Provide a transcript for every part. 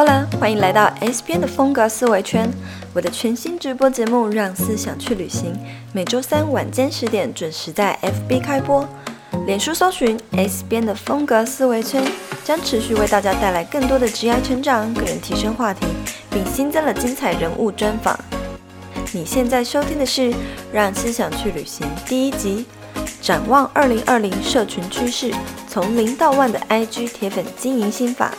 Hola，欢迎来到 S 边的风格思维圈，我的全新直播节目《让思想去旅行》，每周三晚间十点准时在 FB 开播。脸书搜寻 S 边的风格思维圈，将持续为大家带来更多的职业成长、个人提升话题，并新增了精彩人物专访。你现在收听的是《让思想去旅行》第一集，展望二零二零社群趋势，从零到万的 IG 铁粉经营心法。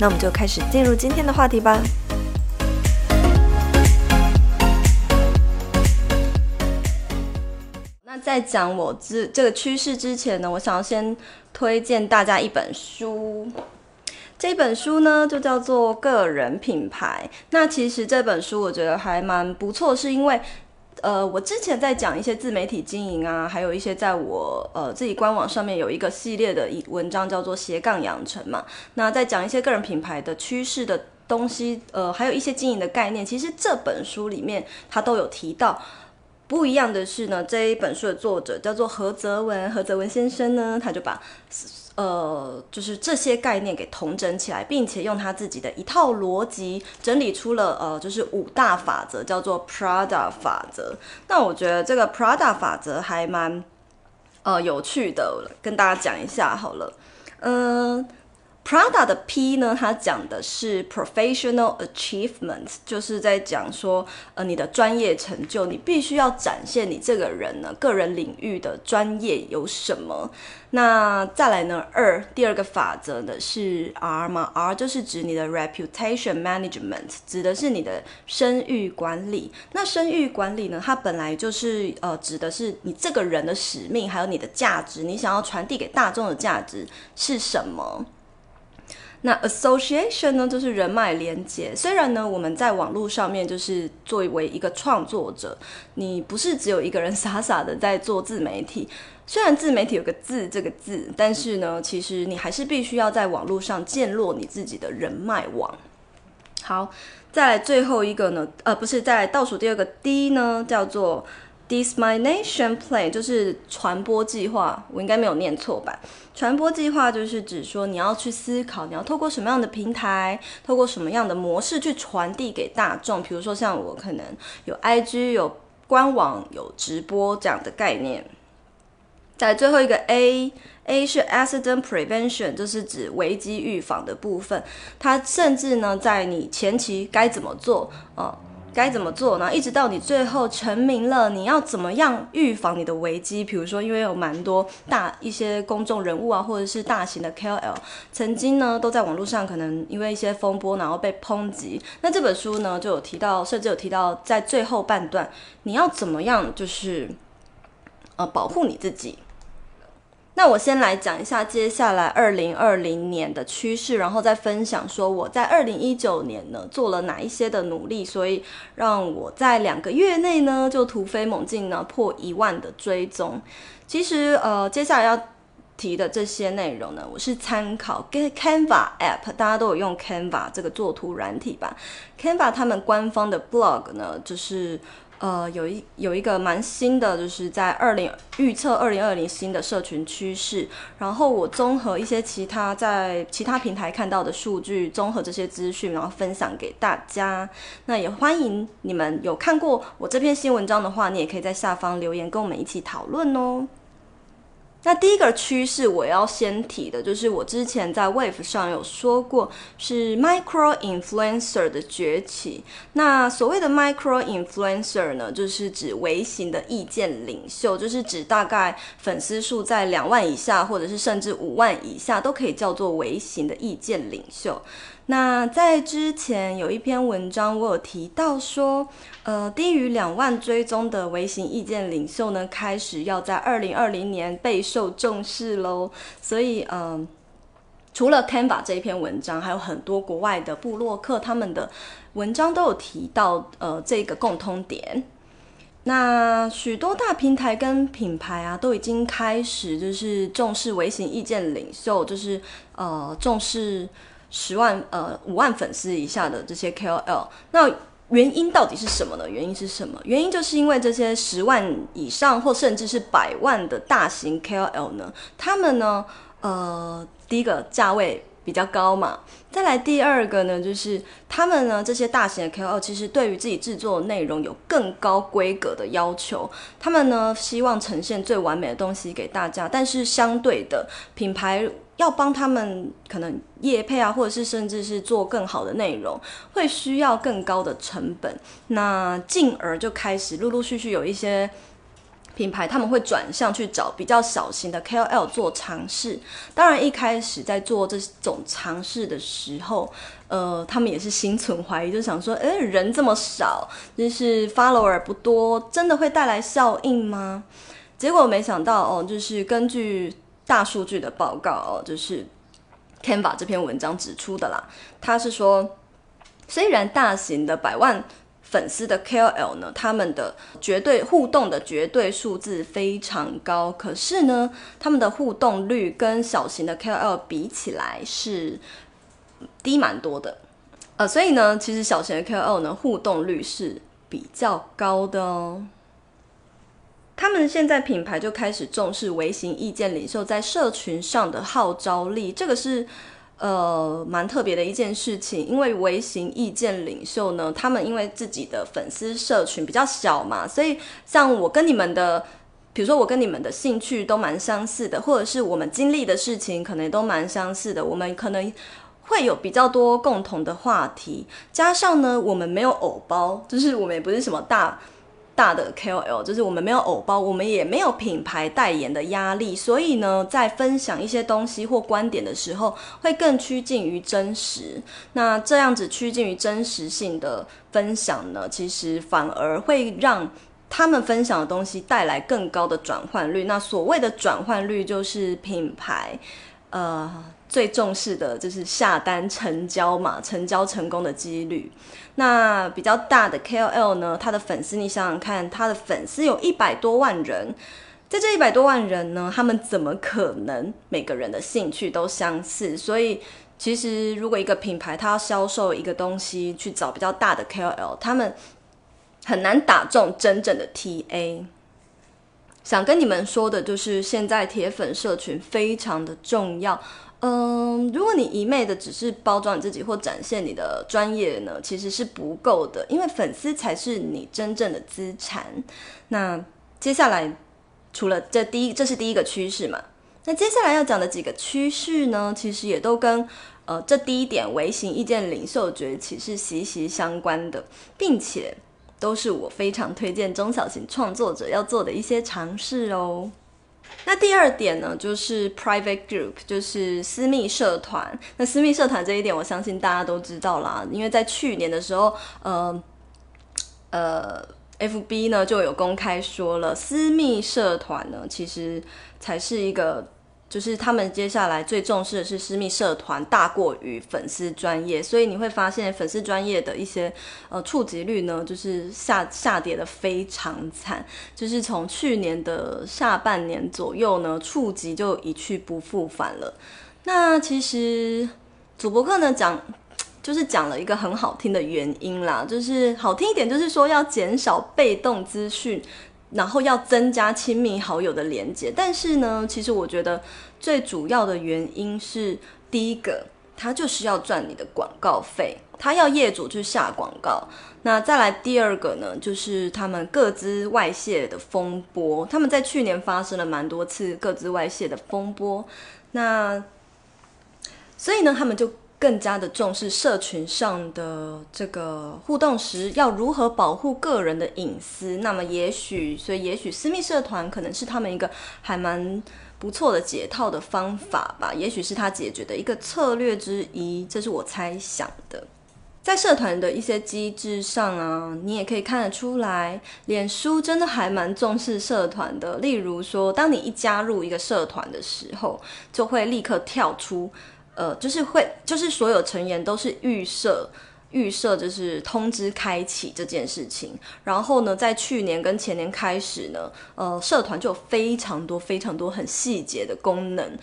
那我们就开始进入今天的话题吧。那在讲我这这个趋势之前呢，我想要先推荐大家一本书。这本书呢，就叫做《个人品牌》。那其实这本书我觉得还蛮不错，是因为。呃，我之前在讲一些自媒体经营啊，还有一些在我呃自己官网上面有一个系列的一文章叫做斜杠养成嘛。那在讲一些个人品牌的趋势的东西，呃，还有一些经营的概念，其实这本书里面它都有提到。不一样的是呢，这一本书的作者叫做何泽文，何泽文先生呢，他就把。呃，就是这些概念给统整起来，并且用他自己的一套逻辑整理出了呃，就是五大法则，叫做 Prada 法则。那我觉得这个 Prada 法则还蛮呃有趣的，跟大家讲一下好了，嗯、Prada 的 P 呢，它讲的是 professional achievement，就是在讲说，呃，你的专业成就，你必须要展现你这个人呢，个人领域的专业有什么。那再来呢，二第二个法则呢是 R 嘛，R 就是指你的 reputation management，指的是你的声誉管理。那声誉管理呢，它本来就是呃，指的是你这个人的使命，还有你的价值，你想要传递给大众的价值是什么？那 association 呢，就是人脉连接。虽然呢，我们在网络上面就是作为一个创作者，你不是只有一个人 傻傻的在做自媒体。虽然自媒体有个“自”这个字，但是呢，其实你还是必须要在网络上建立你自己的人脉网。好，再来最后一个呢，呃，不是，再来倒数第二个 D 呢，叫做。Dissemination plan 就是传播计划，我应该没有念错吧？传播计划就是指说你要去思考，你要透过什么样的平台，透过什么样的模式去传递给大众。比如说像我可能有 IG、有官网、有直播这样的概念。在最后一个 A，A 是 Accident Prevention，就是指危机预防的部分。它甚至呢，在你前期该怎么做啊？该怎么做呢？一直到你最后成名了，你要怎么样预防你的危机？比如说，因为有蛮多大一些公众人物啊，或者是大型的 KOL，曾经呢都在网络上可能因为一些风波，然后被抨击。那这本书呢就有提到，甚至有提到在最后半段，你要怎么样就是呃保护你自己。那我先来讲一下接下来二零二零年的趋势，然后再分享说我在二零一九年呢做了哪一些的努力，所以让我在两个月内呢就突飞猛进呢破一万的追踪。其实呃接下来要提的这些内容呢，我是参考跟 Canva App，大家都有用 Canva 这个作图软体吧？Canva 他们官方的 blog 呢就是。呃，有一有一个蛮新的，就是在二零预测二零二零新的社群趋势。然后我综合一些其他在其他平台看到的数据，综合这些资讯，然后分享给大家。那也欢迎你们有看过我这篇新文章的话，你也可以在下方留言跟我们一起讨论哦。那第一个趋势我要先提的，就是我之前在 Wave 上有说过，是 Micro Influencer 的崛起。那所谓的 Micro Influencer 呢，就是指微型的意见领袖，就是指大概粉丝数在两万以下，或者是甚至五万以下，都可以叫做微型的意见领袖。那在之前有一篇文章，我有提到说，呃，低于两万追踪的微型意见领袖呢，开始要在二零二零年备受重视喽。所以，嗯、呃，除了 Canva 这一篇文章，还有很多国外的布洛克他们的文章都有提到，呃，这个共通点。那许多大平台跟品牌啊，都已经开始就是重视微型意见领袖，就是呃重视。十万呃五万粉丝以下的这些 KOL，那原因到底是什么呢？原因是什么？原因就是因为这些十万以上或甚至是百万的大型 KOL 呢，他们呢呃第一个价位。比较高嘛。再来第二个呢，就是他们呢这些大型的 KOL 其实对于自己制作的内容有更高规格的要求，他们呢希望呈现最完美的东西给大家，但是相对的品牌要帮他们可能业配啊，或者是甚至是做更好的内容，会需要更高的成本，那进而就开始陆陆续续有一些。品牌他们会转向去找比较小型的 KOL 做尝试，当然一开始在做这种尝试的时候，呃，他们也是心存怀疑，就想说，诶，人这么少，就是 follower 不多，真的会带来效应吗？结果没想到哦，就是根据大数据的报告哦，就是 Canva 这篇文章指出的啦，他是说，虽然大型的百万。粉丝的 KOL 呢，他们的绝对互动的绝对数字非常高，可是呢，他们的互动率跟小型的 KOL 比起来是低蛮多的，呃，所以呢，其实小型的 KOL 呢，互动率是比较高的哦。他们现在品牌就开始重视微型意见领袖在社群上的号召力，这个是。呃，蛮特别的一件事情，因为微型意见领袖呢，他们因为自己的粉丝社群比较小嘛，所以像我跟你们的，比如说我跟你们的兴趣都蛮相似的，或者是我们经历的事情可能都蛮相似的，我们可能会有比较多共同的话题，加上呢，我们没有偶包，就是我们也不是什么大。大的 KOL 就是我们没有偶包，我们也没有品牌代言的压力，所以呢，在分享一些东西或观点的时候，会更趋近于真实。那这样子趋近于真实性的分享呢，其实反而会让他们分享的东西带来更高的转换率。那所谓的转换率，就是品牌呃最重视的就是下单成交嘛，成交成功的几率。那比较大的 KOL 呢，他的粉丝，你想想看，他的粉丝有一百多万人，在这一百多万人呢，他们怎么可能每个人的兴趣都相似？所以，其实如果一个品牌他要销售一个东西，去找比较大的 KOL，他们很难打中真正的 TA。想跟你们说的就是，现在铁粉社群非常的重要。嗯，如果你一昧的只是包装你自己或展现你的专业呢，其实是不够的，因为粉丝才是你真正的资产。那接下来，除了这第一，这是第一个趋势嘛？那接下来要讲的几个趋势呢，其实也都跟呃这第一点微型意见领袖崛起是息息相关的，并且都是我非常推荐中小型创作者要做的一些尝试哦。那第二点呢，就是 private group，就是私密社团。那私密社团这一点，我相信大家都知道啦，因为在去年的时候，呃呃，FB 呢就有公开说了，私密社团呢其实才是一个。就是他们接下来最重视的是私密社团大过于粉丝专业，所以你会发现粉丝专业的一些呃触及率呢，就是下下跌的非常惨，就是从去年的下半年左右呢，触及就一去不复返了。那其实主播课呢讲，就是讲了一个很好听的原因啦，就是好听一点，就是说要减少被动资讯。然后要增加亲密好友的连接，但是呢，其实我觉得最主要的原因是，第一个，他就是要赚你的广告费，他要业主去下广告。那再来第二个呢，就是他们各自外泄的风波，他们在去年发生了蛮多次各自外泄的风波，那所以呢，他们就。更加的重视社群上的这个互动时要如何保护个人的隐私，那么也许，所以也许私密社团可能是他们一个还蛮不错的解套的方法吧，也许是他解决的一个策略之一，这是我猜想的。在社团的一些机制上啊，你也可以看得出来，脸书真的还蛮重视社团的。例如说，当你一加入一个社团的时候，就会立刻跳出。呃，就是会，就是所有成员都是预设，预设就是通知开启这件事情。然后呢，在去年跟前年开始呢，呃，社团就有非常多、非常多很细节的功能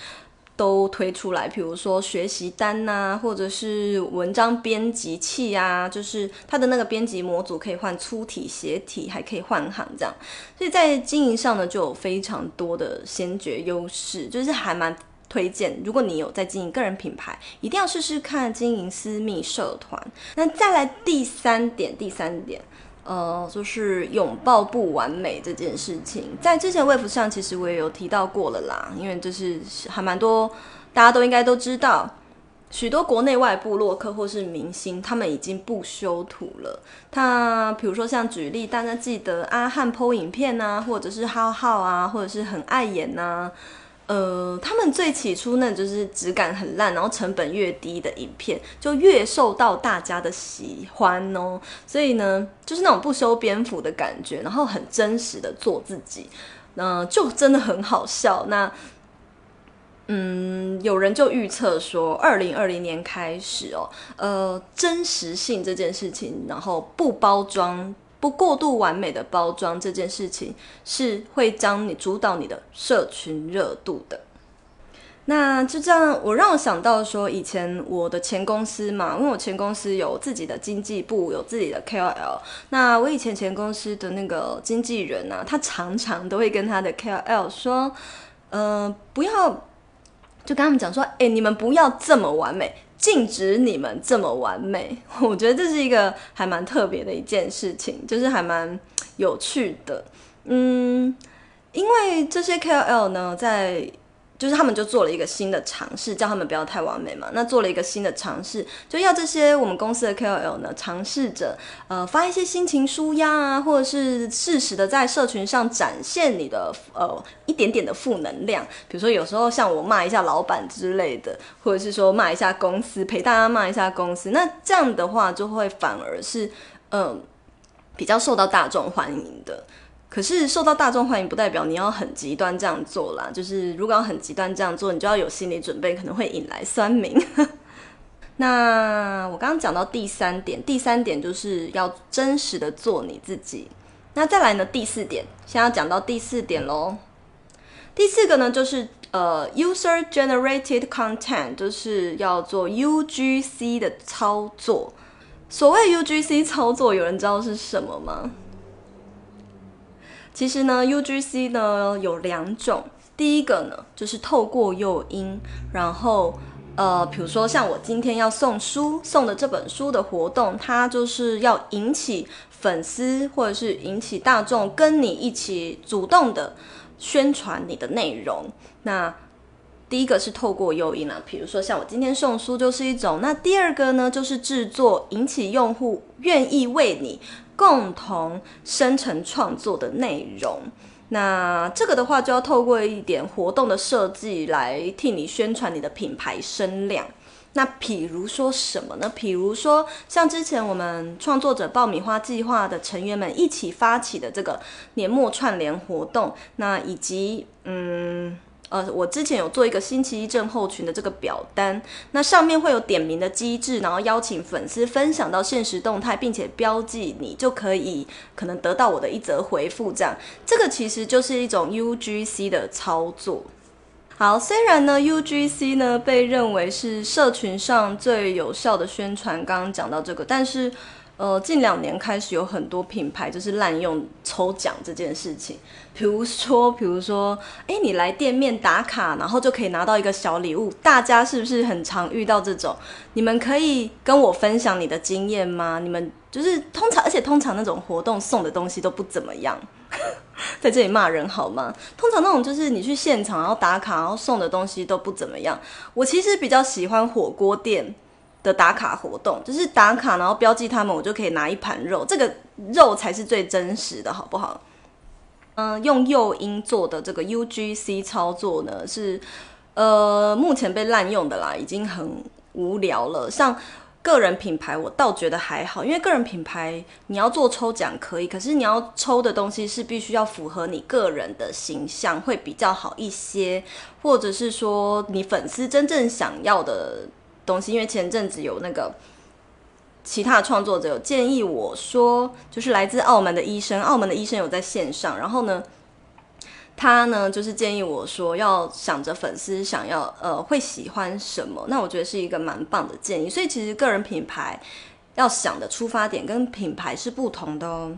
都推出来，比如说学习单呐、或者是文章编辑器啊，就是它的那个编辑模组可以换粗体、斜体，还可以换行这样。所以在经营上呢，就有非常多的先决优势，就是还蛮。推荐，如果你有在经营个人品牌，一定要试试看经营私密社团。那再来第三点，第三点，呃，就是拥抱不完美这件事情，在之前 Wave 上其实我也有提到过了啦，因为就是还蛮多大家都应该都知道。许多国内外部落客或是明星，他们已经不修图了。他比如说像举例，大家记得阿汉剖影片啊，或者是浩浩啊，或者是很爱演呐、呃，他们最起初那就是质感很烂，然后成本越低的影片，就越受到大家的喜欢哦。所以呢，就是那种不修边幅的感觉，然后很真实的做自己，那、就真的很好笑。那。嗯，有人就预测说，二零二零年开始哦，呃，真实性这件事情，然后不包装、过度完美的包装这件事情，是会将你主导你的社群热度的。那就这样，我让我想到说，以前我的前公司嘛，因为我前公司有自己的经纪部，有自己的 KOL。那我以前前公司的那个经纪人呢、啊，他常常都会跟他的 KOL 说，呃，不要。就跟他们讲说，哎，你们不要这么完美，禁止你们这么完美。我觉得这是一个还蛮特别的一件事情，就是还蛮有趣的。嗯，因为这些 KOL 呢，在就是他们就做了一个新的尝试，叫他们不要太完美嘛。那做了一个新的尝试，就要这些我们公司的 KOL 呢，尝试着呃发一些心情舒压啊，或者是适时的在社群上展现你的呃一点点的负能量。比如说有时候像我骂一下老板之类的，或者是说骂一下公司，陪大家骂一下公司。那这样的话就会反而是嗯、比较受到大众欢迎的。可是受到大众欢迎，不代表你要很极端这样做啦。就是如果要很极端这样做，你就要有心理准备，可能会引来酸民。那我刚刚讲到第三点，第三点就是要真实的做你自己。那再来呢，第四点，先要讲到第四点喽。第四个呢，就是呃，user generated content，就是要做 UGC 的操作。所谓 UGC 操作，有人知道是什么吗？其实呢，UGC 呢有两种，第一个呢就是透过诱因，然后呃，比如说像我今天要送书，送的这本书的活动，它就是要引起粉丝或者是引起大众跟你一起主动的宣传你的内容。那第一个是透过诱因啊，比如说像我今天送书就是一种。那第二个呢就是制作引起用户愿意为你。共同生成创作的内容，那这个的话就要透过一点活动的设计来替你宣传你的品牌声量。那比如说什么呢？比如说像之前我们创作者爆米花计划的成员们一起发起的这个年末串联活动，那以及嗯。呃，我之前有做一个星期一症候群的这个表单，那上面会有点名的机制，然后邀请粉丝分享到现实动态，并且标记你，就可以可能得到我的一则回复。这样，这个其实就是一种 UGC 的操作。好，虽然呢 UGC 呢被认为是社群上最有效的宣传，刚刚讲到这个，但是。呃，近两年开始有很多品牌就是滥用抽奖这件事情，比如说，比如说，哎，你来店面打卡，然后就可以拿到一个小礼物。大家是不是很常遇到这种？你们可以跟我分享你的经验吗？你们就是通常，而且通常那种活动送的东西都不怎么样，在这里骂人好吗？通常那种就是你去现场然后打卡，然后送的东西都不怎么样。我其实比较喜欢火锅店。的打卡活动就是打卡，然后标记他们，我就可以拿一盘肉，这个肉才是最真实的，好不好？嗯，用诱因做的这个 UGC 操作呢，是呃目前被滥用的啦，已经很无聊了。像个人品牌，我倒觉得还好，因为个人品牌你要做抽奖可以，可是你要抽的东西是必须要符合你个人的形象，会比较好一些，或者是说你粉丝真正想要的。东西，因为前阵子有那个其他创作者有建议我说，就是来自澳门的医生，澳门的医生有在线上，然后呢，他呢就是建议我说要想着粉丝想要呃会喜欢什么，那我觉得是一个蛮棒的建议。所以其实个人品牌要想的出发点跟品牌是不同的哦。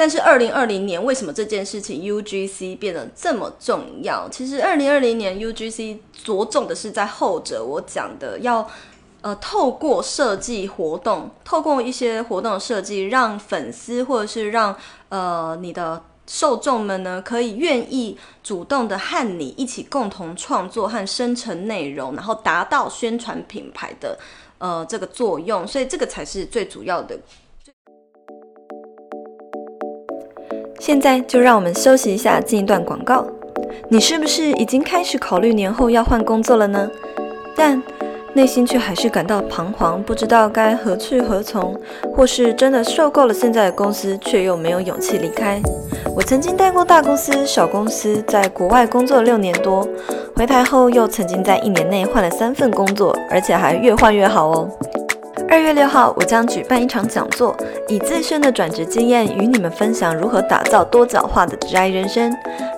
但是二零二零年为什么这件事情 UGC 变得这么重要？其实二零二零年 UGC 着重的是在后者，我讲的要呃透过设计活动，透过一些活动的设计，让粉丝或者是让呃你的受众们呢，可以愿意主动的和你一起共同创作和生成内容，然后达到宣传品牌的呃这个作用，所以这个才是最主要的。现在就让我们休息一下，进一段广告。你是不是已经开始考虑年后要换工作了呢？但内心却还是感到彷徨，不知道该何去何从，或是真的受够了现在的公司，却又没有勇气离开。我曾经待过大公司、小公司，在国外工作六年多，回台后又曾经在一年内换了三份工作，而且还越换越好哦。二月六号，我将举办一场讲座，以自身的转职经验与你们分享如何打造多角化的职涯人生。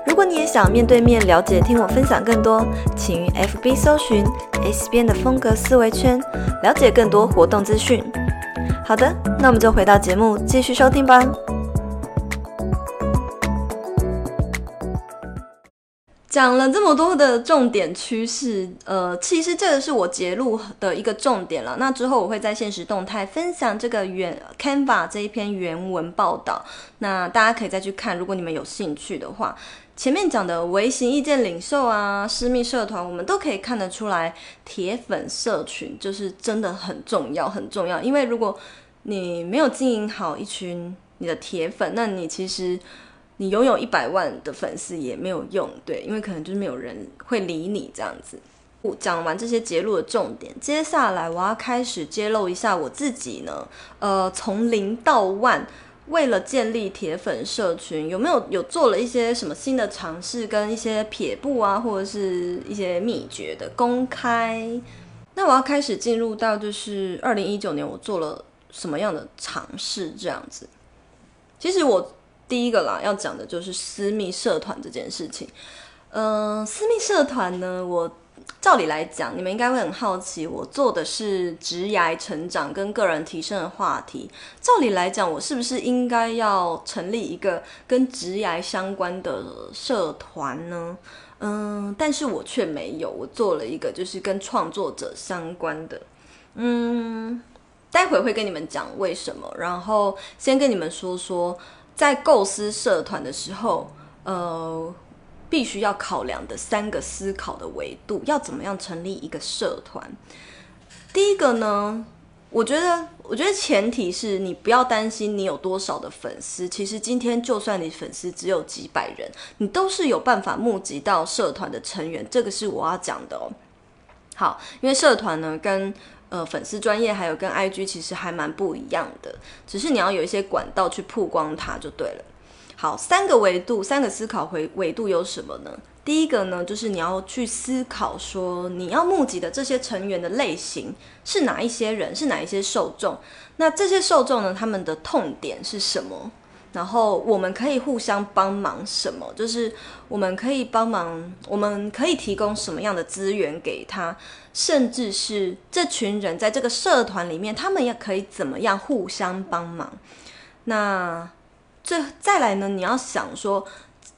如果你也想面对面了解，听我分享更多，请于 FB 搜寻 S 边的风格思维圈，了解更多活动资讯。好的，那我们就回到节目，继续收听吧。讲了这么多的重点趋势，呃，其实这个是我节录的一个重点了。那之后我会在现实动态分享这个原 Canva 这一篇原文报道，那大家可以再去看，如果你们有兴趣的话。前面讲的微型意见领袖啊，私密社团，我们都可以看得出来，铁粉社群就是真的很重要，很重要。因为如果你没有经营好一群你的铁粉，那你其实。你拥有一百万的粉丝也没有用，对，因为可能就是没有人会理你这样子。我讲完这些节录的重点，接下来我要开始揭露一下我自己呢。呃，从零到万，为了建立铁粉社群，有没有有做了一些什么新的尝试，跟一些撇步啊，或者是一些秘诀的公开？那我要开始进入到就是二零一九年，我做了什么样的尝试？这样子，其实我。第一个啦，要讲的就是私密社团这件事情。嗯、私密社团呢，我照理来讲，你们应该会很好奇，我做的是职涯成长跟个人提升的话题。照理来讲，我是不是应该要成立一个跟职涯相关的社团呢？嗯，但是我却没有，我做了一个就是跟创作者相关的。嗯，待会会跟你们讲为什么，然后先跟你们说说。在构思社团的时候，呃，必须要考量的三个思考的维度，要怎么样成立一个社团？第一个呢，我觉得，我觉得前提是你不要担心你有多少的粉丝，其实今天就算你粉丝只有几百人，你都是有办法募集到社团的成员，这个是我要讲的哦。好，因为社团呢跟呃，粉丝专业还有跟 IG 其实还蛮不一样的，只是你要有一些管道去曝光它就对了。好，三个维度，三个思考维维度有什么呢？第一个呢，就是你要去思考说，你要募集的这些成员的类型是哪一些人，是哪一些受众？那这些受众呢，他们的痛点是什么？然后我们可以互相帮忙什么？就是我们可以帮忙，我们可以提供什么样的资源给他，甚至是这群人在这个社团里面，他们也可以怎么样互相帮忙。那这再来呢？你要想说，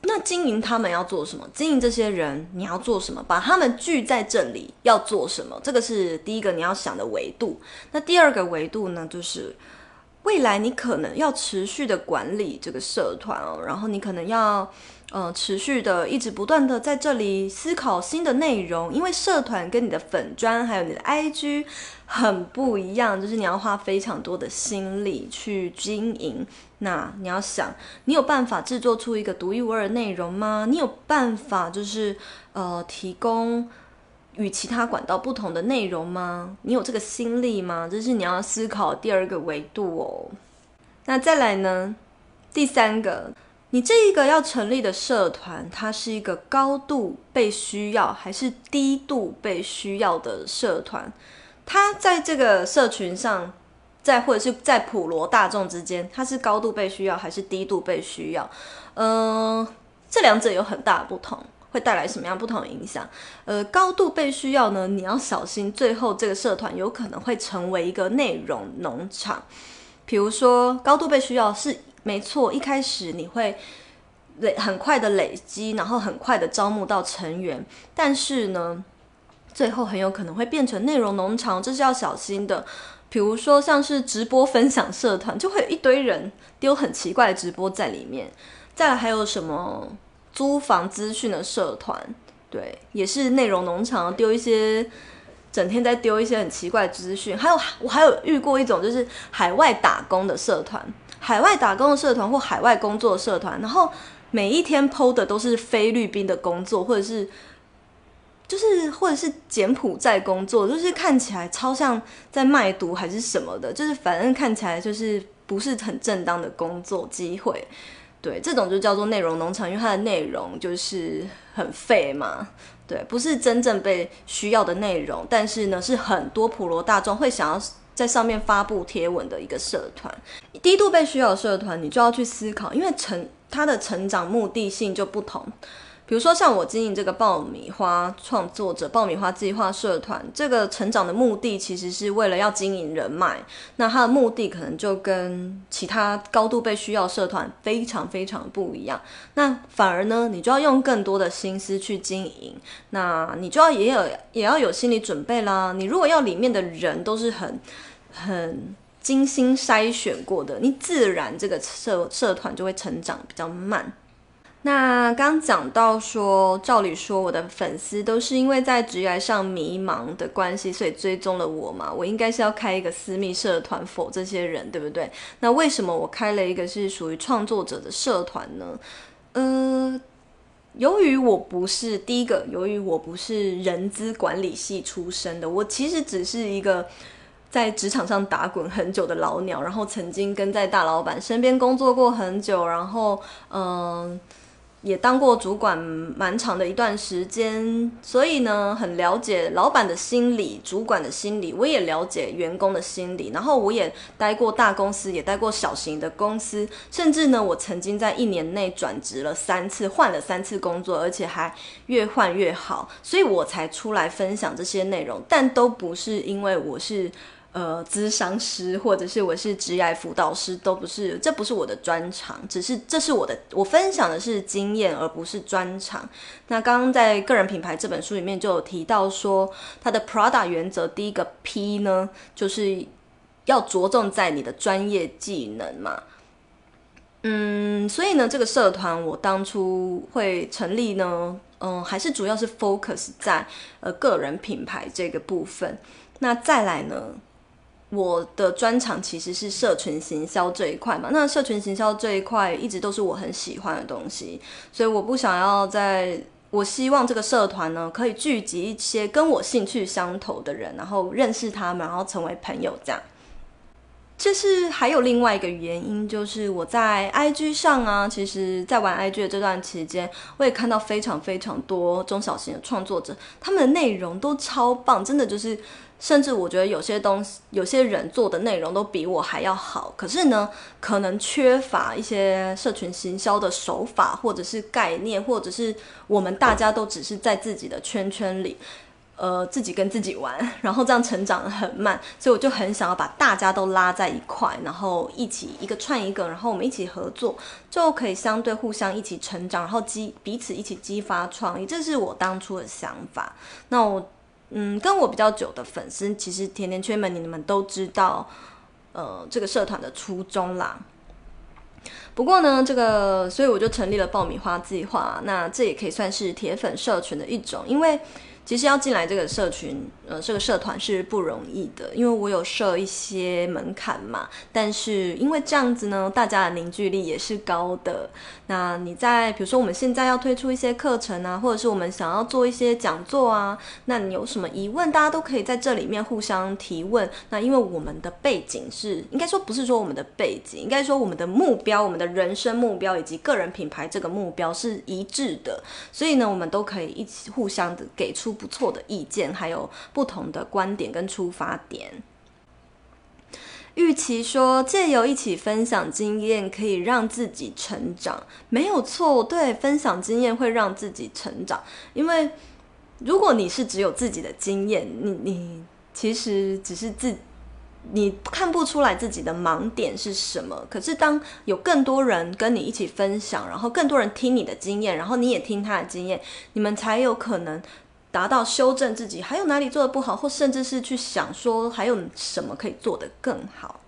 那经营他们要做什么？经营这些人你要做什么？把他们聚在这里要做什么？这个是第一个你要想的维度。那第二个维度呢，就是。未来你可能要持续的管理这个社团哦，然后你可能要呃持续的一直不断的在这里思考新的内容，因为社团跟你的粉专还有你的 IG 很不一样，就是你要花非常多的心力去经营。那你要想，你有办法制作出一个独一无二的内容吗？你有办法就是呃提供。与其他管道不同的内容吗？你有这个心力吗？这是你要思考第二个维度哦。那再来呢？第三个，你这一个要成立的社团，它是一个高度被需要还是低度被需要的社团？它在这个社群上，在或者是在普罗大众之间，它是高度被需要还是低度被需要？嗯、这两者有很大的不同。会带来什么样不同的影响？呃，高度被需要呢，你要小心，最后这个社团有可能会成为一个内容农场。比如说，高度被需要是没错，一开始你会累很快的累积，然后很快的招募到成员，但是呢，最后很有可能会变成内容农场，这是要小心的。比如说像是直播分享社团，就会有一堆人丢很奇怪的直播在里面。再来还有什么租房资讯的社团，对，也是内容农场，丢一些整天在丢一些很奇怪的资讯。还有我还有遇过一种就是海外打工的社团，海外打工的社团或海外工作社团，然后每一天 PO 的都是菲律宾的工作，或者是。就是或者是柬埔寨工作，就是看起来超像在卖毒还是什么的，就是反正看起来就是不是很正当的工作机会。对，这种就叫做内容农场，因为它的内容就是很废嘛。对，不是真正被需要的内容，但是呢，是很多普罗大众会想要在上面发布贴文的一个社团。低度被需要的社团，你就要去思考，因为成它的成长目的性就不同。比如说，像我经营这个爆米花创作者爆米花计划社团，这个成长的目的其实是为了要经营人脉。那它的目的可能就跟其他高度被需要社团非常非常不一样。那反而呢，你就要用更多的心思去经营。那你就要也有也要有心理准备啦。你如果要里面的人都是很很精心筛选过的，你自然这个社社团就会成长比较慢。那刚讲到说，照理说我的粉丝都是因为在职业上迷茫的关系，所以追踪了我嘛。我应该是要开一个私密社团否这些人，对不对？那为什么我开了一个是属于创作者的社团呢？呃，由于我不是第一个，由于我不是人资管理系出身的，我其实只是一个在职场上打滚很久的老鸟，然后曾经跟在大老板身边工作过很久，然后嗯。也当过主管蛮长的一段时间，所以呢，很了解老板的心理、主管的心理，我也了解员工的心理。然后我也待过大公司，也待过小型的公司，甚至呢，我曾经在一年内转职了三次，换了三次工作，而且还越换越好，所以我才出来分享这些内容。但都不是因为我是。呃，咨商师或者是我是职业辅导师，都不是，这不是我的专长，只是这是我的，我分享的是经验，而不是专长。那刚刚在个人品牌这本书里面就有提到说，它的 Prada 原则第一个 P 呢，就是要着重在你的专业技能嘛。嗯，所以呢，这个社团我当初会成立呢，嗯，还是主要是 focus 在呃个人品牌这个部分。那再来呢？我的专长其实是社群行销这一块嘛，那社群行销这一块一直都是我很喜欢的东西，所以我不想要在，我希望这个社团呢可以聚集一些跟我兴趣相投的人，然后认识他们，然后成为朋友这样。这是还有另外一个原因，就是我在 IG 上啊，其实在玩 IG 的这段期间，我也看到非常非常多中小型的创作者，他们的内容都超棒，真的就是。甚至我觉得有些东西，有些人做的内容都比我还要好。可是呢，可能缺乏一些社群行销的手法，或者是概念，或者是我们大家都只是在自己的圈圈里，呃，自己跟自己玩，然后这样成长很慢。所以我就很想要把大家都拉在一块，然后一起一个串一个，然后我们一起合作，就可以相对互相一起成长，然后激彼此一起激发创意。这是我当初的想法。那我。嗯，跟我比较久的粉丝，其实甜甜圈们，你们都知道，呃，这个社团的初衷啦。不过呢，这个，所以我就成立了爆米花计划，那这也可以算是铁粉社群的一种，因为。其实要进来这个社群，呃，这个社团是不容易的，因为我有设一些门槛嘛。但是因为这样子呢，大家的凝聚力也是高的。那你在比如说我们现在要推出一些课程啊，或者是我们想要做一些讲座啊，那你有什么疑问，大家都可以在这里面互相提问。那因为我们的背景是，应该说不是说我们的背景，应该说我们的目标，我们的人生目标以及个人品牌这个目标是一致的，所以呢，我们都可以一起互相的给出。不错的意见，还有不同的观点跟出发点。与其说借由一起分享经验可以让自己成长，没有错，对，分享经验会让自己成长。因为如果你是只有自己的经验，你你其实只是自你看不出来自己的盲点是什么。可是当有更多人跟你一起分享，然后更多人听你的经验，然后你也听他的经验，你们才有可能达到修正自己，还有哪里做得不好，或甚至是去想说还有什么可以做得更好。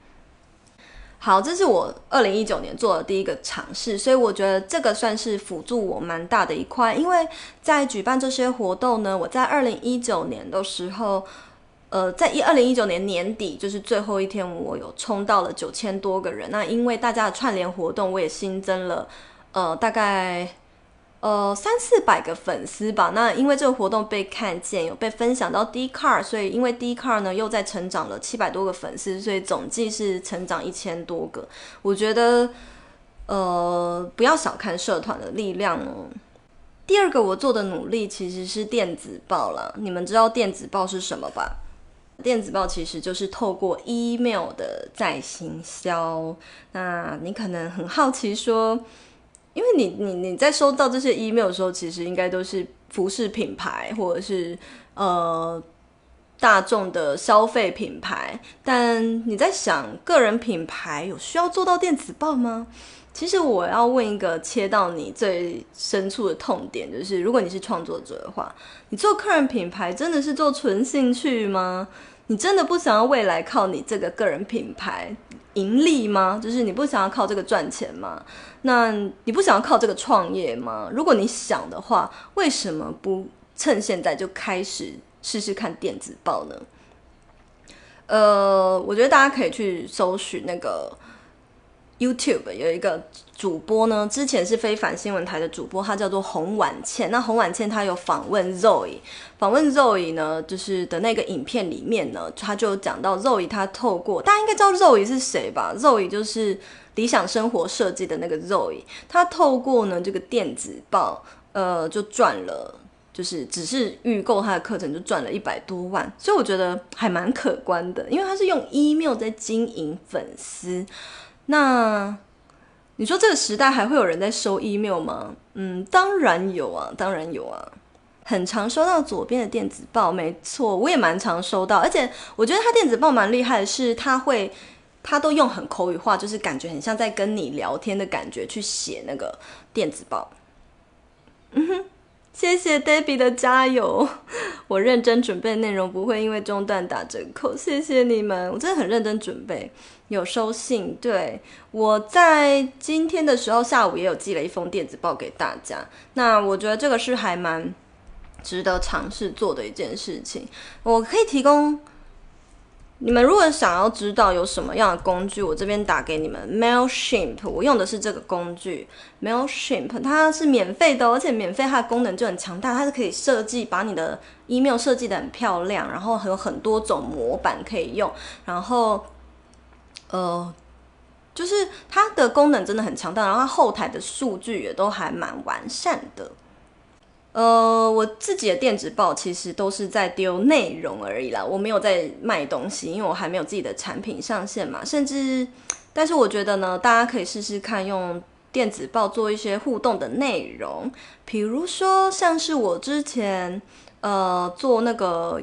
好，这是我二零一九年做的第一个尝试，所以我觉得这个算是辅助我蛮大的一块。因为在举办这些活动呢，我在二零一九年的时候，呃，在一二零一九年年底，就是最后一天，我有冲到了九千多个人。那因为大家的串联活动，我也新增了，呃，大概。呃，三四百个粉丝吧。那因为这个活动被看见，有被分享到 D Car，所以因为 D Car 呢又在成长了七百多个粉丝，所以总计是成长一千多个。我觉得，呃，不要小看社团的力量哦。第二个我做的努力其实是电子报啦。你们知道电子报是什么吧？电子报其实就是透过 email 的再行销。那你可能很好奇说。因为你你你在收到这些 email 的时候，其实应该都是服饰品牌或者是呃大众的消费品牌，但你在想个人品牌有需要做到电子报吗？其实我要问一个切到你最深处的痛点，就是如果你是创作者的话，你做个人品牌真的是做纯兴趣吗？你真的不想要未来靠你这个个人品牌盈利吗？就是你不想要靠这个赚钱吗？那你不想要靠这个创业吗？如果你想的话，为什么不趁现在就开始试试看电子报呢？呃，我觉得大家可以去搜寻那个 YouTube 有一个主播呢，之前是非凡新闻台的主播，他叫做洪婉倩。那洪婉倩她有访问 Zoe，访问 Zoe 呢，就是的那个影片里面呢，他就讲到 Zoe，他透过大家应该知道 Zoe 是谁吧？Zoe 就是。理想生活设计的那个 Zoe，他透过呢这个电子报，呃，就赚了，就是只是预购他的课程就赚了一百多万，所以我觉得还蛮可观的，因为他是用 email 在经营粉丝。那你说这个时代还会有人在收 email 吗？嗯，当然有啊，当然有啊，很常收到左边的电子报，没错，我也蛮常收到，而且我觉得他电子报蛮厉害的是，他会。他都用很口语化，就是感觉很像在跟你聊天的感觉去写那个电子报。嗯哼，谢谢 Debbie 的加油，我认真准备内容不会因为中断打折扣，谢谢你们，我真的很认真准备，有收信。对，我在今天的时候下午也有寄了一封电子报给大家，那我觉得这个是还蛮值得尝试做的一件事情，我可以提供。你们如果想要知道有什么样的工具，我这边打给你们。Mailship，我用的是这个工具。Mailship 它是免费的，而且免费它的功能就很强大，它是可以设计把你的 email 设计得很漂亮，然后还有很多种模板可以用，然后呃，就是它的功能真的很强大，然后它后台的数据也都还蛮完善的。呃，我自己的电子报其实都是在丢内容而已啦，我没有在卖东西，因为我还没有自己的产品上线嘛。甚至，但是我觉得呢，大家可以试试看用电子报做一些互动的内容，比如说像是我之前呃做那个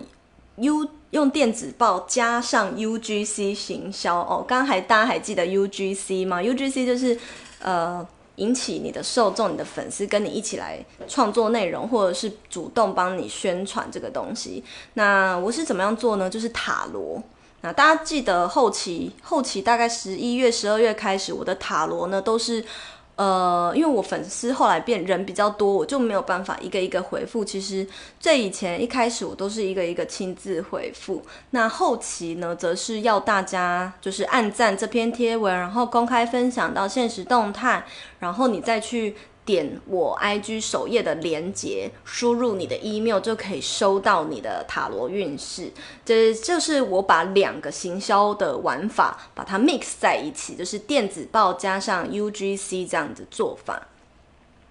U 用电子报加上 UGC 行销哦，刚刚还大家还记得 UGC 吗？UGC 就是呃。引起你的受众、你的粉丝跟你一起来创作内容，或者是主动帮你宣传这个东西。那我是怎么样做呢？就是塔罗。那大家记得后期，后期大概十一月、十二月开始，我的塔罗呢都是。呃，因为我粉丝后来变人比较多，我就没有办法一个一个回复。其实最以前一开始我都是一个一个亲自回复，那后期呢，则是要大家就是按赞这篇贴文，然后公开分享到现实动态，然后你再去。点我 IG 首页的连接，输入你的 email 就可以收到你的塔罗运势。这就是我把两个行销的玩法把它 mix 在一起，就是电子报加上 UGC 这样子做法。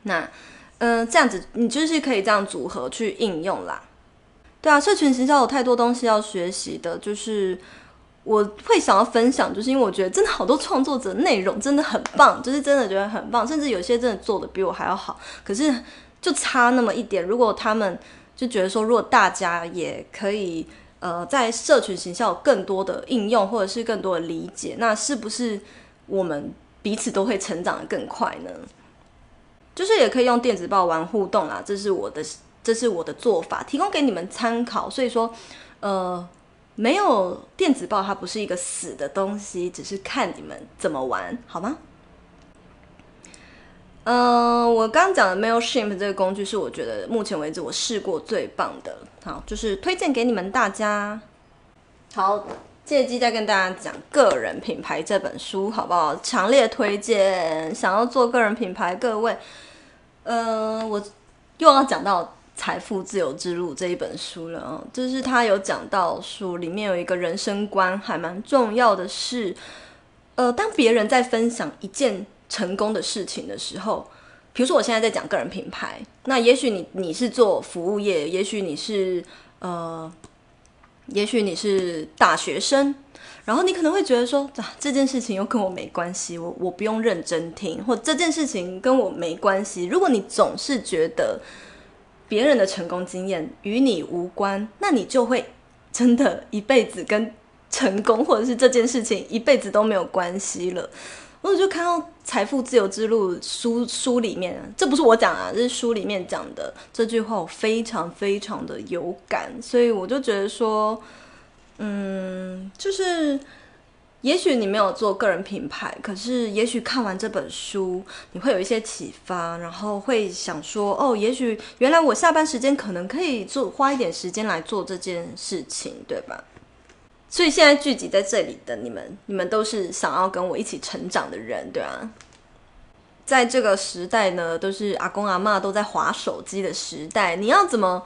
那，嗯、这样子你就是可以这样组合去应用啦。对啊，社群行销有太多东西要学习的，就是。我会想要分享，就是因为我觉得真的好多创作者内容真的很棒，就是真的觉得很棒，甚至有些真的做的比我还要好。可是就差那么一点，如果他们就觉得说，如果大家也可以呃，在社群行销有更多的应用，或者是更多的理解，那是不是我们彼此都会成长得更快呢？就是也可以用电子报玩互动啦，这是我的，这是我的做法，提供给你们参考。所以说，呃，没有电子报，它不是一个死的东西，只是看你们怎么玩，好吗？嗯、我刚讲的 Mailchimp 这个工具是我觉得目前为止我试过最棒的，好，就是推荐给你们大家。好，借机再跟大家讲《个人品牌》这本书，好不好？强烈推荐，想要做个人品牌，各位，呃，我又要讲到《财富自由之路》这一本书了啊，就是他有讲到书里面有一个人生观，还蛮重要的是，呃，当别人在分享一件。成功的事情的时候，比如说我现在在讲个人品牌，那也许你你是做服务业，也许你是呃，也许你是大学生，然后你可能会觉得说，啊，这件事情又跟我没关系，我我不用认真听，或这件事情跟我没关系。如果你总是觉得别人的成功经验与你无关，那你就会真的一辈子跟成功或者是这件事情一辈子都没有关系了。我就看到《财富自由之路》书书里面，这不是我讲啊，这是书里面讲的这句话，我非常非常的有感，所以我就觉得说，嗯，就是也许你没有做个人品牌，可是也许看完这本书，你会有一些启发，然后会想说，哦，也许原来我下班时间可能可以做花一点时间来做这件事情，对吧？所以现在聚集在这里的你们，你们都是想要跟我一起成长的人，对啊。在这个时代呢，都是阿公阿嬷都在划手机的时代，你要怎么，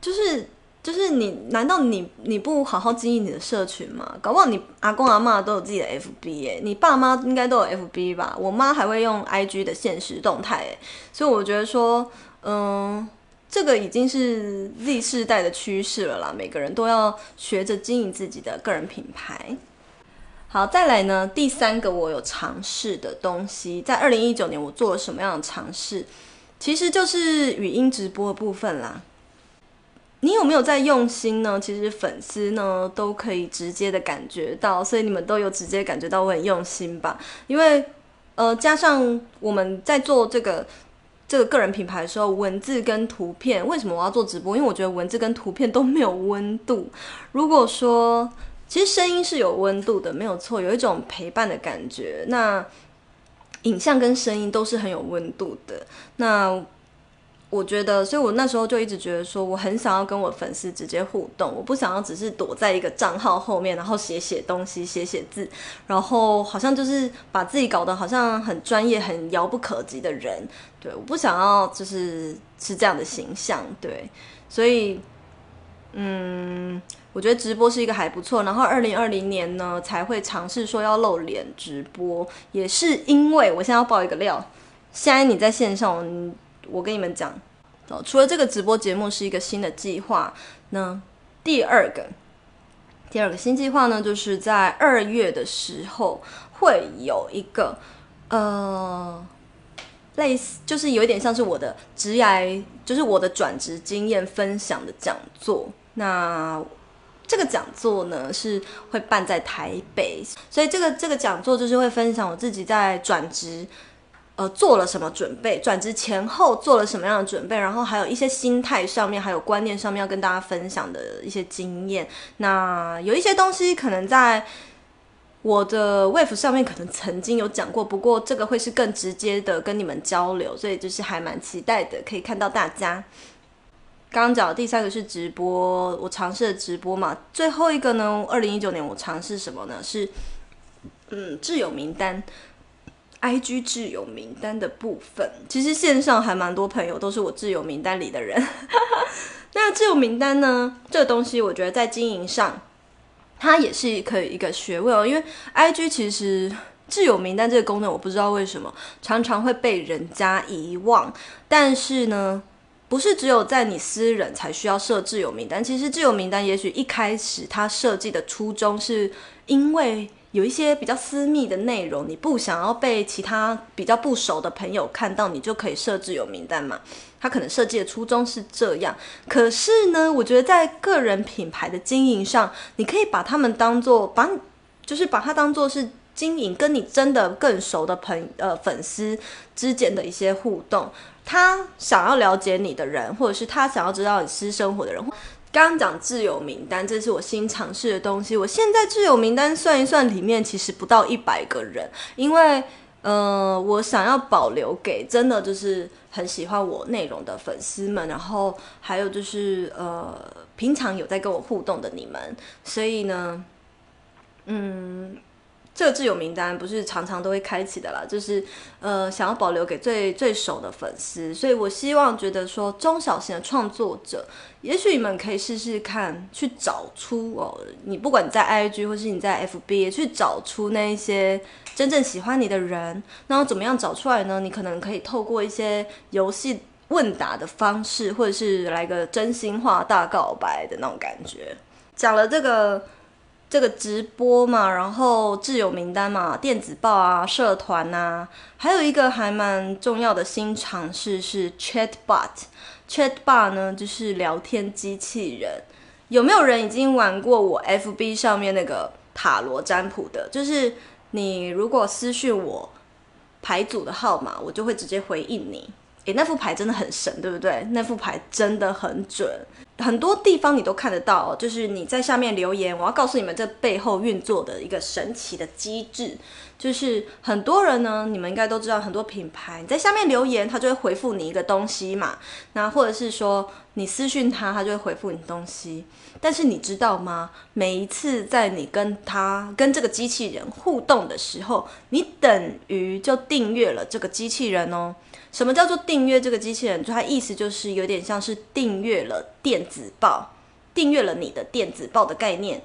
就是就是你，难道你你不好好经营你的社群吗？搞不好你阿公阿嬷都有自己的 FB，你爸妈应该都有 FB 吧？我妈还会用 IG 的现实动态哎，所以我觉得说，嗯。这个已经是 Z 世代的趋势了啦，每个人都要学着经营自己的个人品牌。好，再来呢，第三个我有尝试的东西，在二零一九年我做了什么样的尝试？其实就是语音直播的部分啦。你有没有在用心呢？其实粉丝呢都可以直接的感觉到，所以你们都有直接感觉到我很用心吧？因为呃，加上我们在做这个。这个个人品牌的时候，文字跟图片，为什么我要做直播？因为我觉得文字跟图片都没有温度。如果说，其实声音是有温度的，没有错，有一种陪伴的感觉。那影像跟声音都是很有温度的。那我觉得，所以我那时候就一直觉得说，我很想要跟我粉丝直接互动，我不想要只是躲在一个账号后面，然后写写东西、写写字，然后好像就是把自己搞得好像很专业、很遥不可及的人。对，我不想要就是是这样的形象。对，所以，嗯，我觉得直播是一个还不错。然后二零二零年呢，才会尝试说要露脸直播，也是因为我现在要爆一个料，现在你在线上。我跟你们讲，哦，除了这个直播节目是一个新的计划，那第二个第二个新计划呢，就是在二月的时候会有一个呃类似，就是有一点像是我的职涯，就是我的转职经验分享的讲座。那这个讲座呢是会办在台北，所以这个这个讲座就是会分享我自己在转职。呃，做了什么准备？转职前后做了什么样的准备？然后还有一些心态上面，还有观念上面要跟大家分享的一些经验。那有一些东西可能在我的 Wave 上面可能曾经有讲过，不过这个会是更直接的跟你们交流，所以就是还蛮期待的，可以看到大家。刚刚讲的第三个是直播，我尝试了直播嘛。最后一个呢，二零一九年我尝试什么呢？是嗯，挚友名单。IG 挚友名单的部分，其实线上还蛮多朋友都是我挚友名单里的人。那挚友名单呢？这个东西我觉得在经营上，它也是可以一个学问哦。因为 IG 其实挚友名单这个功能，我不知道为什么常常会被人家遗忘。但是呢，不是只有在你私人才需要设挚友名单。其实挚友名单也许一开始它设计的初衷是因为。有一些比较私密的内容，你不想要被其他比较不熟的朋友看到，你就可以设置有名单嘛。他可能设计的初衷是这样，可是呢，我觉得在个人品牌的经营上，你可以把他们当做把，就是把它当做是经营跟你真的更熟的朋呃粉丝之间的一些互动。他想要了解你的人，或者是他想要知道你私生活的人。刚刚讲自由名单，这是我新尝试的东西。我现在自由名单算一算，里面其实不到一百个人，因为呃，我想要保留给真的就是很喜欢我内容的粉丝们，然后还有就是呃，平常有在跟我互动的你们，所以呢，嗯。这个挚友名单不是常常都会开启的啦，就是呃想要保留给最最熟的粉丝，所以我希望觉得说中小型的创作者，也许你们可以试试看去找出哦，你不管在 IG 或是你在 FB 去找出那一些真正喜欢你的人，那要怎么样找出来呢？你可能可以透过一些游戏问答的方式，或者是来个真心话大告白的那种感觉。讲了这个。这个直播嘛，然后挚友名单嘛，电子报啊，社团呐，还有一个还蛮重要的新尝试是 Chatbot。Chatbot 呢，就是聊天机器人。有没有人已经玩过我 FB 上面那个塔罗占卜的？就是你如果私讯我牌组的号码，我就会直接回应你。诶，那副牌真的很神，对不对？那副牌真的很准。很多地方你都看得到，就是你在下面留言，我要告诉你们这背后运作的一个神奇的机制，就是很多人呢，你们应该都知道，很多品牌你在下面留言，他就会回复你一个东西嘛，那或者是说你私讯他，他就会回复你东西。但是你知道吗？每一次在你跟他跟这个机器人互动的时候，你等于就订阅了这个机器人哦。什么叫做订阅这个机器人？就它意思就是有点像是订阅了电子报，订阅了你的电子报的概念。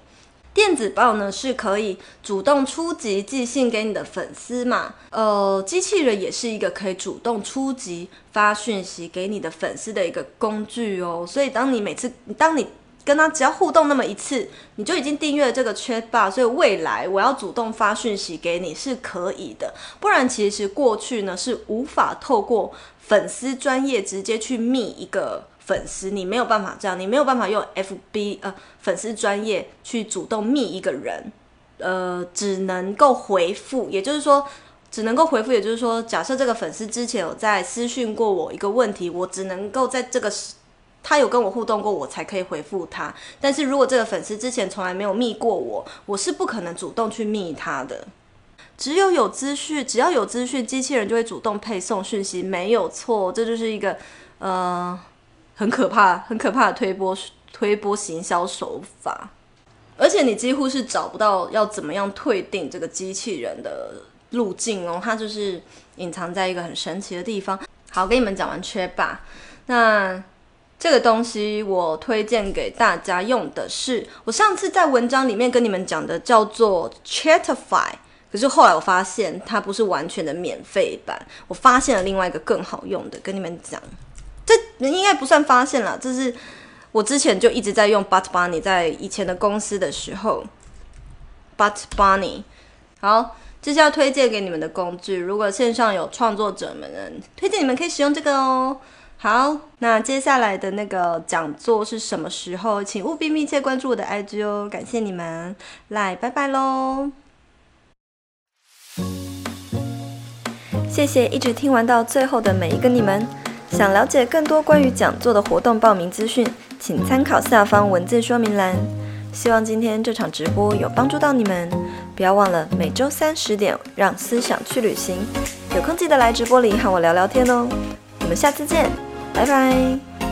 电子报呢是可以主动出击寄信给你的粉丝嘛？呃，机器人也是一个可以主动出击发讯息给你的粉丝的一个工具哦。所以当你每次当你跟他只要互动那么一次，你就已经订阅了这个 Chatbot，所以未来我要主动发讯息给你是可以的。不然其实过去呢是无法透过粉丝专业直接去密一个粉丝，你没有办法这样，你没有办法用 FB 呃粉丝专业去主动密一个人，呃，只能够回复，也就是说只能够回复，也就是说，假设这个粉丝之前有在私讯过我一个问题，我只能够在这个。他有跟我互动过，我才可以回复他。但是如果这个粉丝之前从来没有密过我，我是不可能主动去密他的。只有有资讯，只要有资讯，机器人就会主动配送讯息，没有错。这就是一个呃很可怕、很可怕的推波推波行销手法。而且你几乎是找不到要怎么样退订这个机器人的路径哦，它就是隐藏在一个很神奇的地方。好，跟你们讲完缺吧。那。这个东西我推荐给大家用的是，我上次在文章里面跟你们讲的叫做 Chatify，可是后来我发现它不是完全的免费版，我发现了另外一个更好用的，跟你们讲，这应该不算发现了，这是我之前就一直在用 But Bunny，在以前的公司的时候，But Bunny，好，这是要推荐给你们的工具，如果线上有创作者们，推荐你们可以使用这个哦。好，那接下来的那个讲座是什么时候？请务必密切关注我的 IG 哦，感谢你们，来，拜拜喽！谢谢一直听完到最后的每一个你们。想了解更多关于讲座的活动报名资讯，请参考下方文字说明栏。希望今天这场直播有帮助到你们，不要忘了每周三十点让思想去旅行，有空记得来直播里和我聊聊天哦。我们下次见。拜拜。